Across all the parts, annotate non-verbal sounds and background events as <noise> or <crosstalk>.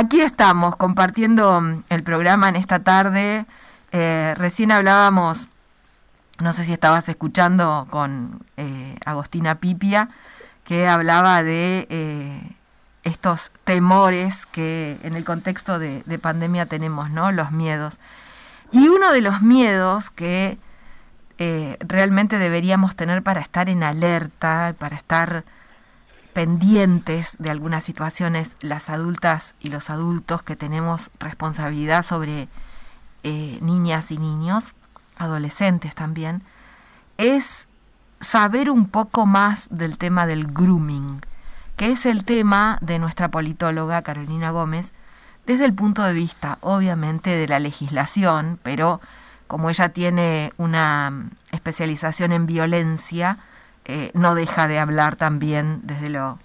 aquí estamos compartiendo mm, el programa en esta tarde. Eh, recién hablábamos, no sé si estabas escuchando con eh, Agostina Pipia, que hablaba de eh, estos temores que en el contexto de, de, pandemia tenemos, ¿no? Los miedos. Y uno de los miedos que realmente deberíamos tener para estar en alerta, para estar pendientes de algunas situaciones las adultas y los adultos que tenemos responsabilidad sobre eh, niñas y niños, adolescentes también, es saber un poco más del tema del grooming, que es el tema de nuestra politóloga Carolina Gómez, desde el punto de vista, obviamente, de la legislación, pero como ella tiene una especialización en violencia, eh, no deja de hablar también desde lo,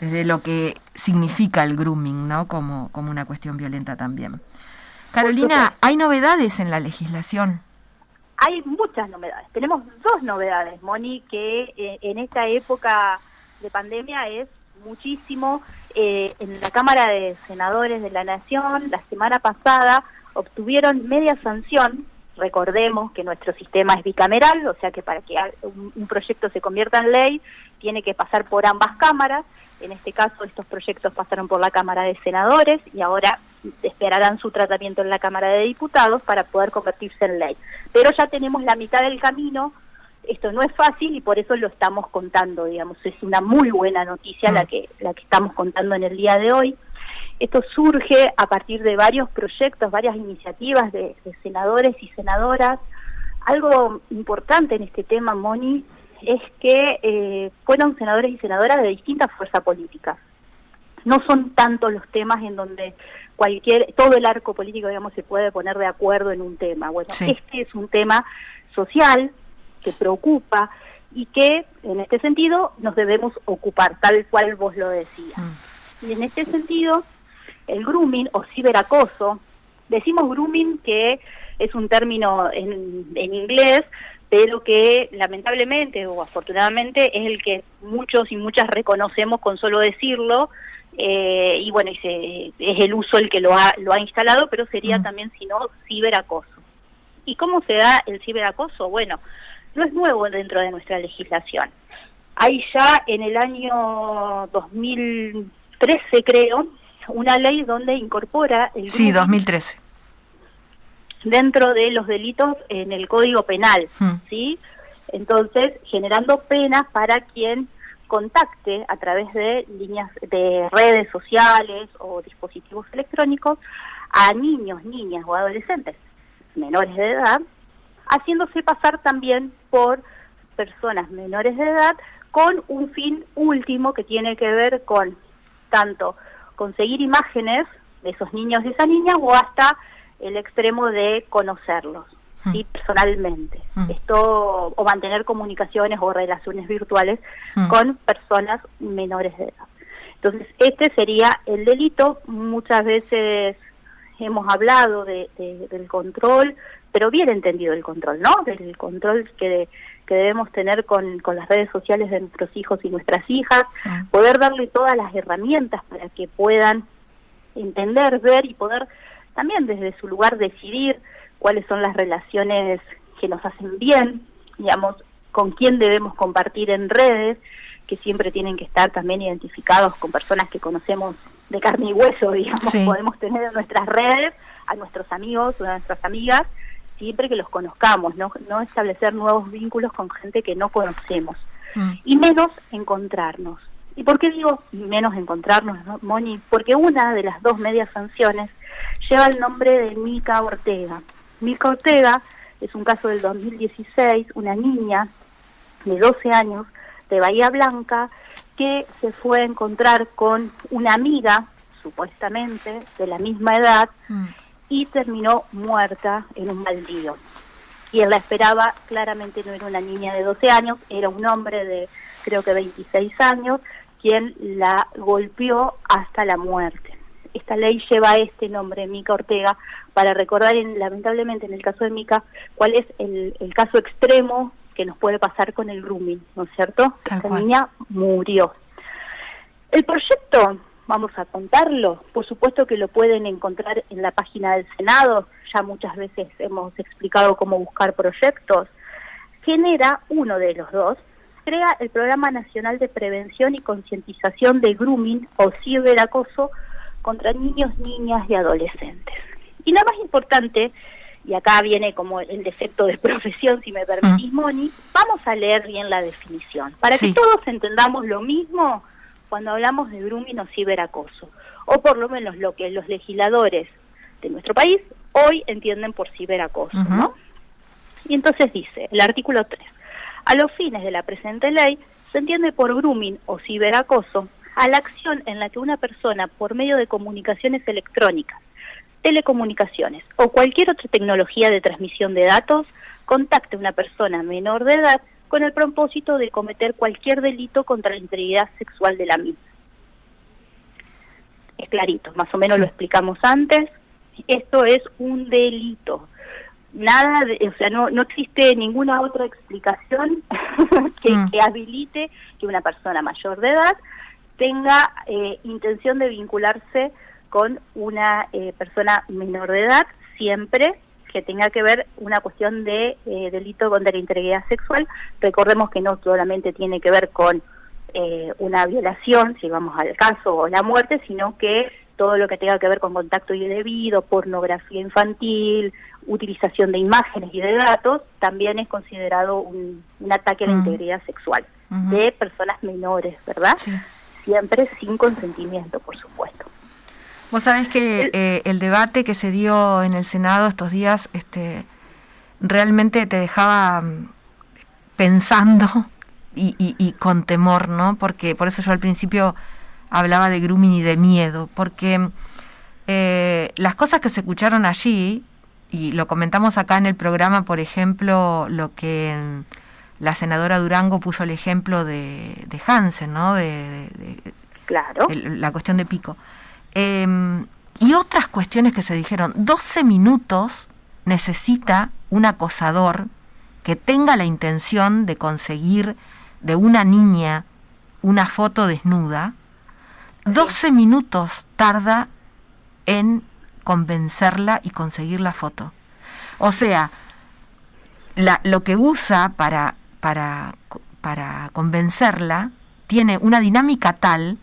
desde lo que significa el grooming, ¿no? Como, como una cuestión violenta también. Carolina, ¿hay novedades en la legislación? Hay muchas novedades. Tenemos dos novedades, Moni, que eh, en esta época de pandemia es muchísimo. Eh, en la Cámara de Senadores de la Nación, la semana pasada, obtuvieron media sanción Recordemos que nuestro sistema es bicameral, o sea que para que un, proyecto se convierta en ley tiene que pasar por ambas cámaras. En este caso, estos proyectos pasaron por la Cámara de Senadores y ahora esperarán su tratamiento en la Cámara de Diputados para poder convertirse en ley. Pero ya tenemos la mitad del camino. Esto no es fácil y por eso lo estamos contando, digamos. Es una muy buena noticia la mm. que la que estamos contando en el día de hoy. Esto surge a partir de varios proyectos, varias iniciativas de, senadores y senadoras. Algo importante en este tema, Moni, es que eh, fueron senadores y senadoras de distintas fuerzas políticas. No son tantos los temas en donde cualquier, todo el arco político, digamos, se puede poner de acuerdo en un tema. Bueno, este es un tema social que preocupa y que, en este sentido, nos debemos ocupar, tal cual vos lo decías. Mm. Y en este sentido, el grooming o ciberacoso. Decimos grooming que es un término en, inglés, pero que lamentablemente o afortunadamente es el que muchos y muchas reconocemos con solo decirlo, eh, y bueno, es el uso el que lo ha, lo ha instalado, pero sería mm. también, si no, ciberacoso. ¿Y cómo se da el ciberacoso? Bueno, no es nuevo dentro de nuestra legislación. Hay ya en el año 2013, creo, una ley donde incorpora el sí 2013 dentro de los delitos en el Código Penal, hmm. ¿sí? Entonces, generando penas para quien contacte a través de líneas de redes sociales o dispositivos electrónicos a niños, niñas o adolescentes menores de edad, haciéndose pasar también por personas menores de edad con un fin último que tiene que ver con tanto conseguir imágenes de esos niños y esas niñas o hasta el extremo de conocerlos. Mm. ¿sí? personalmente. Mm. Esto, o mantener comunicaciones o relaciones virtuales mm. con personas menores de edad. Entonces, este sería el delito. Muchas veces hemos hablado de, del control, pero bien entendido el control, ¿no? Del control que, que debemos tener con, con, las redes sociales de nuestros hijos y nuestras hijas, poder darle todas las herramientas para que puedan entender, ver y poder también desde su lugar decidir cuáles son las relaciones que nos hacen bien, digamos, con quién debemos compartir en redes, que siempre tienen que estar también identificados con personas que conocemos de carne y hueso, <laughs> digamos, podemos tener en nuestras redes a nuestros amigos o a nuestras amigas, siempre que los conozcamos, no, no establecer nuevos vínculos con gente que no conocemos. Mm. Y menos encontrarnos. ¿Y por qué digo menos encontrarnos, Moni? Porque una de las dos medias sanciones lleva el nombre de Mica Ortega. Mica Ortega es un caso del 2016, una niña de 12 años de Bahía Blanca que se fue a encontrar con una amiga, supuestamente, de la misma edad, mm y terminó muerta en un baldío. Quien la esperaba claramente no era una niña de 12 años, era un hombre de creo que 26 años, quien la golpeó hasta la muerte. Esta ley lleva este nombre, Mica Ortega, para recordar lamentablemente en el caso de Mica cuál es el, caso extremo que nos puede pasar con el grooming, ¿no es cierto? Esta niña murió. El proyecto vamos a contarlo. Por supuesto que lo pueden encontrar en la página del Senado, ya muchas veces hemos explicado cómo buscar proyectos. Genera uno de los dos, crea el Programa Nacional de Prevención y Concientización de Grooming o Ciberacoso contra niños, niñas y adolescentes. Y lo más importante, y acá viene como el defecto de <laughs> profesión, si me permitís, mm. Moni, vamos a leer bien la definición, para que todos entendamos lo mismo cuando hablamos de grooming o ciberacoso, o por lo menos lo que los legisladores de nuestro país hoy entienden por ciberacoso, ¿no? Y entonces dice, el artículo 3, a los fines de la presente ley, se entiende por grooming o ciberacoso a la acción en la que una persona, por medio de comunicaciones electrónicas, telecomunicaciones o cualquier otra tecnología de transmisión de datos, contacte a una persona menor de edad con el propósito de cometer cualquier delito contra la integridad sexual de la misma. Es clarito, más o menos lo explicamos antes. Esto es un delito. Nada, o sea, no, no existe ninguna otra explicación <laughs> que, mm. que habilite que una persona mayor de edad tenga eh, intención de vincularse con una eh, persona menor de edad, siempre que tenga que ver una cuestión de eh, delito contra la integridad sexual. Recordemos que no solamente tiene que ver con una violación, si vamos al caso, o la muerte, sino que todo lo que tenga que ver con contacto indebido, pornografía infantil, utilización de imágenes y de datos, también es considerado un, ataque a la integridad sexual de personas menores, ¿verdad? siempre sin consentimiento, por supuesto. Vos sabés que eh, el debate que se dio en el Senado estos días este, realmente te dejaba mm, pensando y, con temor, ¿no? Porque por eso yo al principio hablaba de grooming y de miedo, porque eh, las cosas que se escucharon allí, y lo comentamos acá en el programa, por ejemplo, lo que la senadora Durango puso el ejemplo de, de Hansen, ¿no? De, claro. la cuestión de Pico. Em, y otras cuestiones que se dijeron. 12 minutos necesita un acosador que tenga la intención de conseguir de una niña una foto desnuda. 12 minutos tarda en convencerla y conseguir la foto. O sea, la, lo que usa para para, para convencerla tiene una dinámica tal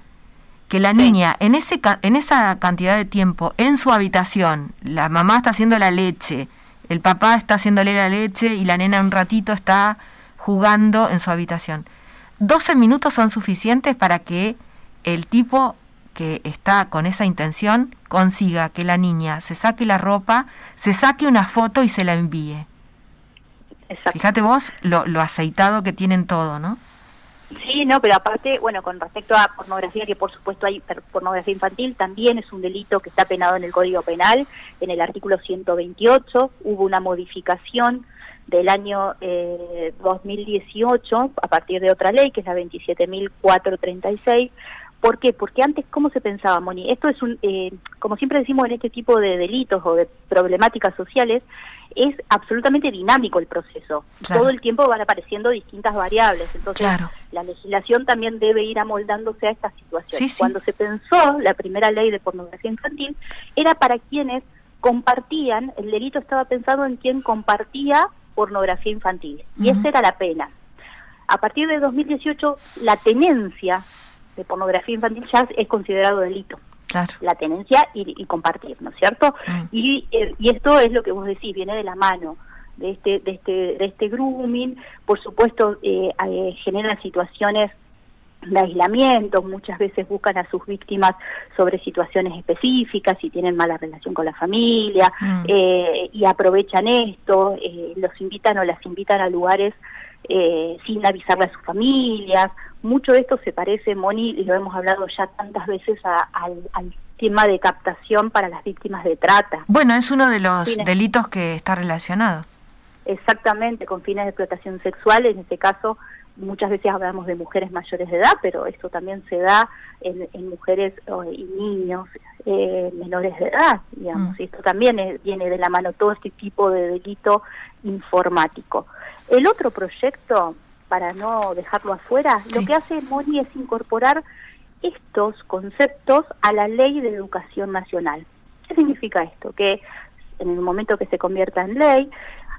que la niña en, ese, en esa cantidad de tiempo en su habitación, la mamá está haciendo la leche, el papá está haciéndole la leche y la nena un ratito está jugando en su habitación. 12 minutos son suficientes para que el tipo que está con esa intención consiga que la niña se saque la ropa, se saque una foto y se la envíe. Fíjate vos lo, lo aceitado que tienen todo, ¿no? Sí, no, pero aparte, bueno, con respecto a pornografía, que por supuesto hay pornografía infantil, también es un delito que está penado en el Código Penal, en el artículo 128, hubo una modificación del año eh, 2018 a partir de otra ley, que es la 27.436. ¿Por qué? Porque antes, ¿cómo se pensaba, Moni? Esto es un, eh, como siempre decimos en este tipo de delitos o de problemáticas sociales, es absolutamente dinámico el proceso. Todo el tiempo van apareciendo distintas variables. Entonces, la legislación también debe ir amoldándose a esta situación. Cuando se pensó la primera ley de pornografía infantil, era para quienes compartían, el delito estaba pensado en quien compartía pornografía infantil. Y esa era la pena. A partir de 2018, la tenencia de pornografía infantil ya es considerado delito la tenencia y, compartir, ¿no es cierto? Mm. Y, eh, y esto es lo que vos decís, viene de la mano de este, de este, de este grooming, por supuesto eh, eh, generan situaciones de aislamiento, muchas veces buscan a sus víctimas sobre situaciones específicas, si tienen mala relación con la familia, mm. y aprovechan esto, los invitan o las invitan a lugares sin avisarle a sus familias, mucho de esto se parece, Moni, y lo hemos hablado ya tantas veces, al, tema de captación para las víctimas de trata. Bueno, es uno de los delitos que está relacionado. Exactamente, con fines de explotación sexual, en este caso muchas veces hablamos de mujeres mayores de edad, pero esto también se da en, mujeres y niños eh, menores de edad, digamos, mm. y esto también viene de la mano todo este tipo de delito informático. El otro proyecto para no dejarlo afuera, lo que hace Moni es incorporar estos conceptos a la ley de educación nacional. ¿Qué significa esto? Que en el momento que se convierta en ley,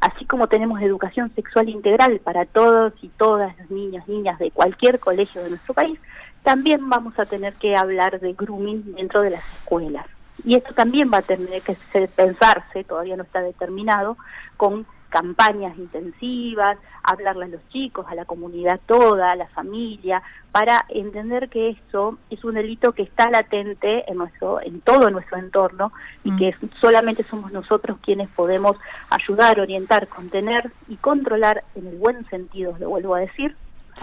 así como tenemos educación sexual integral para todos y todas los niños, niñas de cualquier colegio de nuestro país, también vamos a tener que hablar de grooming dentro de las escuelas. Y esto también va a tener que pensarse, todavía no está determinado, con campañas intensivas, hablarle a los chicos, a la comunidad toda, a la familia, para entender que eso es un delito que está latente en nuestro, en todo nuestro entorno y mm. que solamente somos nosotros quienes podemos ayudar, orientar, contener y controlar en el buen sentido, lo vuelvo a decir,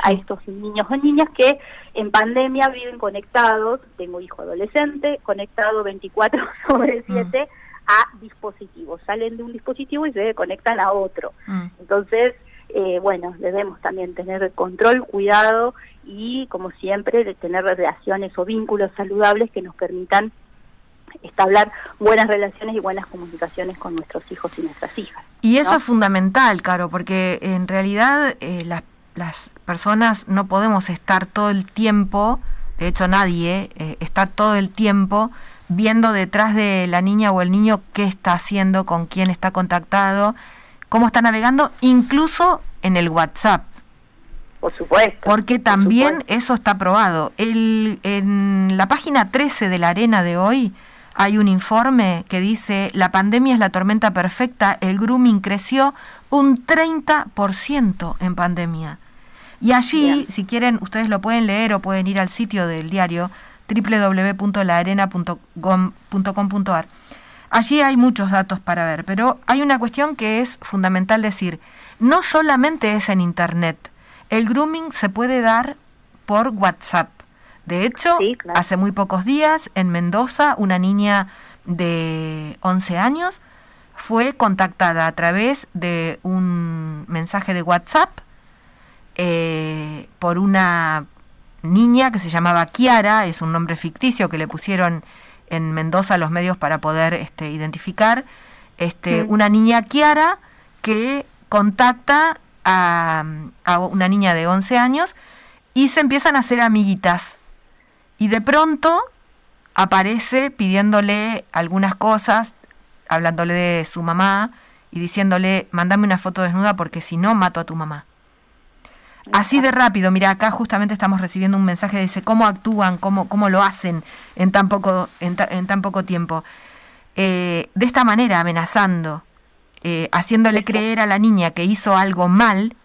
a estos niños o niñas que en pandemia viven conectados, tengo hijo adolescente, conectado 24 <laughs> sobre 7 a dispositivos. Salen de un dispositivo y se conectan a otro. Mm. Entonces, eh, bueno, debemos también tener control, cuidado y, como siempre, de tener relaciones o vínculos saludables que nos permitan establecer buenas relaciones y buenas comunicaciones con nuestros hijos y nuestras hijas. Y eso es fundamental, Caro, porque en realidad eh, las, las personas no podemos estar todo el tiempo, de hecho nadie eh, está todo el tiempo viendo detrás de la niña o el niño qué está haciendo, con quién está contactado, cómo está navegando, incluso en el WhatsApp. Por supuesto. Porque también eso está probado. El, en la página 13 de la arena de hoy hay un informe que dice, la pandemia es la tormenta perfecta, el grooming creció un 30% en pandemia. Y allí, si quieren, ustedes lo pueden leer o pueden ir al sitio del diario www.laarena.com.ar. Allí hay muchos datos para ver, pero hay una cuestión que es fundamental decir. No solamente es en Internet. El grooming se puede dar por WhatsApp. De hecho, hace muy pocos días en Mendoza una niña de 11 años fue contactada a través de un mensaje de WhatsApp eh, por una niña que se llamaba Kiara, es un nombre ficticio que le pusieron en Mendoza los medios para poder este, identificar, este, una niña Kiara que contacta a, a, una niña de 11 años y se empiezan a hacer amiguitas. Y de pronto aparece pidiéndole algunas cosas, hablándole de su mamá y diciéndole, mándame una foto desnuda porque si no mato a tu mamá. Así de rápido, mira, acá justamente estamos recibiendo un mensaje dice cómo actúan, cómo, cómo lo hacen en tan poco, en, tan poco tiempo. Eh, de esta manera, amenazando, eh, haciéndole creer a la niña que hizo algo mal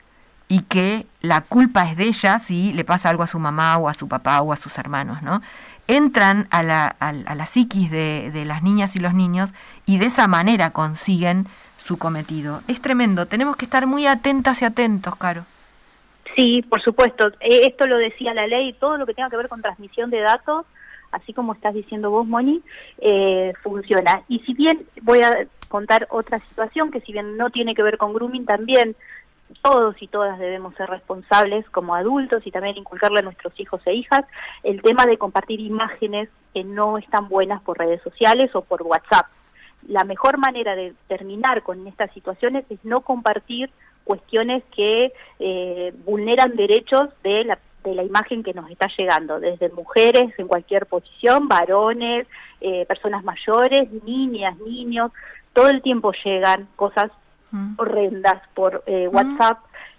y que la culpa es de ella si le pasa algo a su mamá o a su papá o a sus hermanos, ¿no? Entran a la, a, la psiquis de, de las niñas y los niños y de esa manera consiguen su cometido. Es tremendo, tenemos que estar muy atentas y atentos, Caro. Sí, por supuesto. Eh, esto lo decía la ley, todo lo que tenga que ver con transmisión de datos, así como estás diciendo vos, Moni, eh, funciona. Y si bien voy a contar otra situación que si bien no tiene que ver con grooming, también todos y todas debemos ser responsables como adultos y también inculcarle a nuestros hijos e hijas el tema de compartir imágenes que no están buenas por redes sociales o por WhatsApp. La mejor manera de terminar con estas situaciones es no compartir cuestiones que eh, vulneran derechos de la, de la imagen que nos está llegando, desde mujeres en cualquier posición, varones, eh, personas mayores, niñas, niños, todo el tiempo llegan cosas mm. horrendas por eh. WhatsApp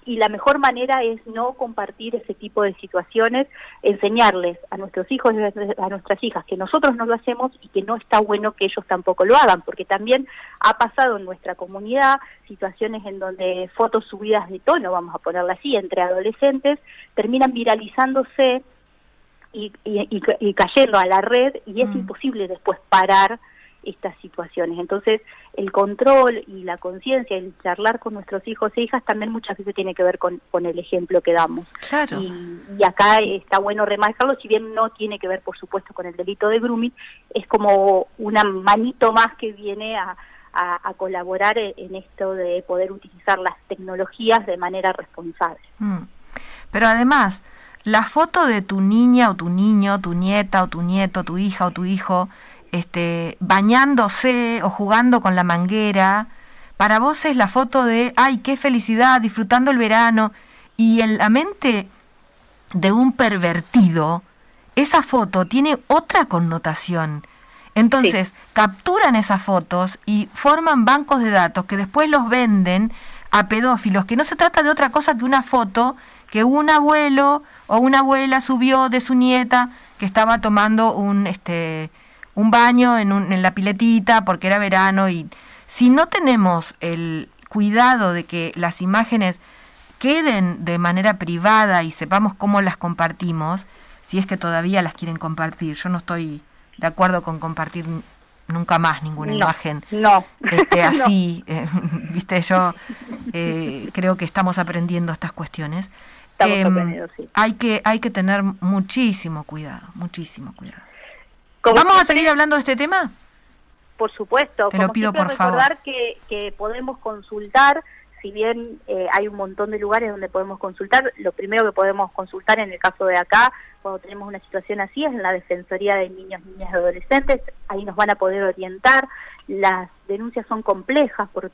y la mejor manera es no compartir ese tipo de situaciones, enseñarles a nuestros hijos y a nuestras hijas que nosotros no lo hacemos y que no está bueno que ellos tampoco lo hagan, porque también ha pasado en nuestra comunidad situaciones en donde fotos subidas de tono, vamos a ponerla así, entre adolescentes, terminan viralizándose y, y, cayendo a la red y es mm. imposible después parar estas situaciones. Entonces, el control y la conciencia, el charlar con nuestros hijos e hijas también muchas veces tiene que ver con, con el ejemplo que damos. Claro. Y, acá está bueno remarcarlo, si bien no tiene que ver, por supuesto, con el delito de grooming, es como una manito más que viene a, a, colaborar en esto de poder utilizar las tecnologías de manera responsable. Mm. Pero además, la foto de tu niña o tu niño, tu nieta o tu nieto, tu hija o tu hijo, este, bañándose o jugando con la manguera, para vos es la foto de, ay, qué felicidad, disfrutando el verano, y en la mente de un pervertido, esa foto tiene otra connotación. Entonces, capturan esas fotos y forman bancos de datos que después los venden a pedófilos, que no se trata de otra cosa que una foto que un abuelo o una abuela subió de su nieta que estaba tomando un este un baño en, un, en la piletita porque era verano y si no tenemos el cuidado de que las imágenes queden de manera privada y sepamos cómo las compartimos, si es que todavía las quieren compartir. Yo no estoy de acuerdo con compartir nunca más ninguna imagen no. Este, <laughs> así, eh, <laughs> viste, yo eh, creo que estamos aprendiendo estas cuestiones. Em, hay que hay que tener muchísimo cuidado, muchísimo cuidado. ¿Vamos a seguir hablando de este tema? Por supuesto. Te lo pido por recordar Que, que podemos consultar si bien eh, hay un montón de lugares donde podemos consultar, lo primero que podemos consultar en el caso de acá, cuando tenemos una situación así, es en la Defensoría de Niños, Niñas y Adolescentes, ahí nos van a poder orientar, las denuncias son complejas por,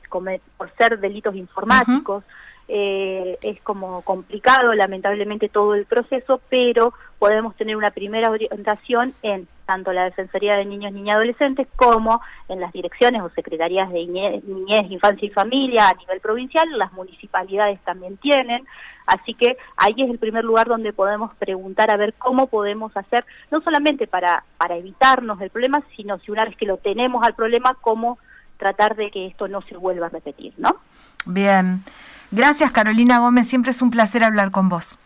por ser delitos informáticos, eh, es como complicado lamentablemente todo el proceso, pero podemos tener una primera orientación en tanto la Defensoría de Niños, Niñas y Adolescentes como en las direcciones o secretarías de niñez, Infancia y Familia a nivel provincial, las municipalidades también tienen, así que ahí es el primer lugar donde podemos preguntar a ver cómo podemos hacer, no solamente para, para evitarnos el problema, sino si una vez que lo tenemos al problema, cómo tratar de que esto no se vuelva a repetir, ¿no? Bien. Gracias Carolina Gómez, siempre es un placer hablar con vos.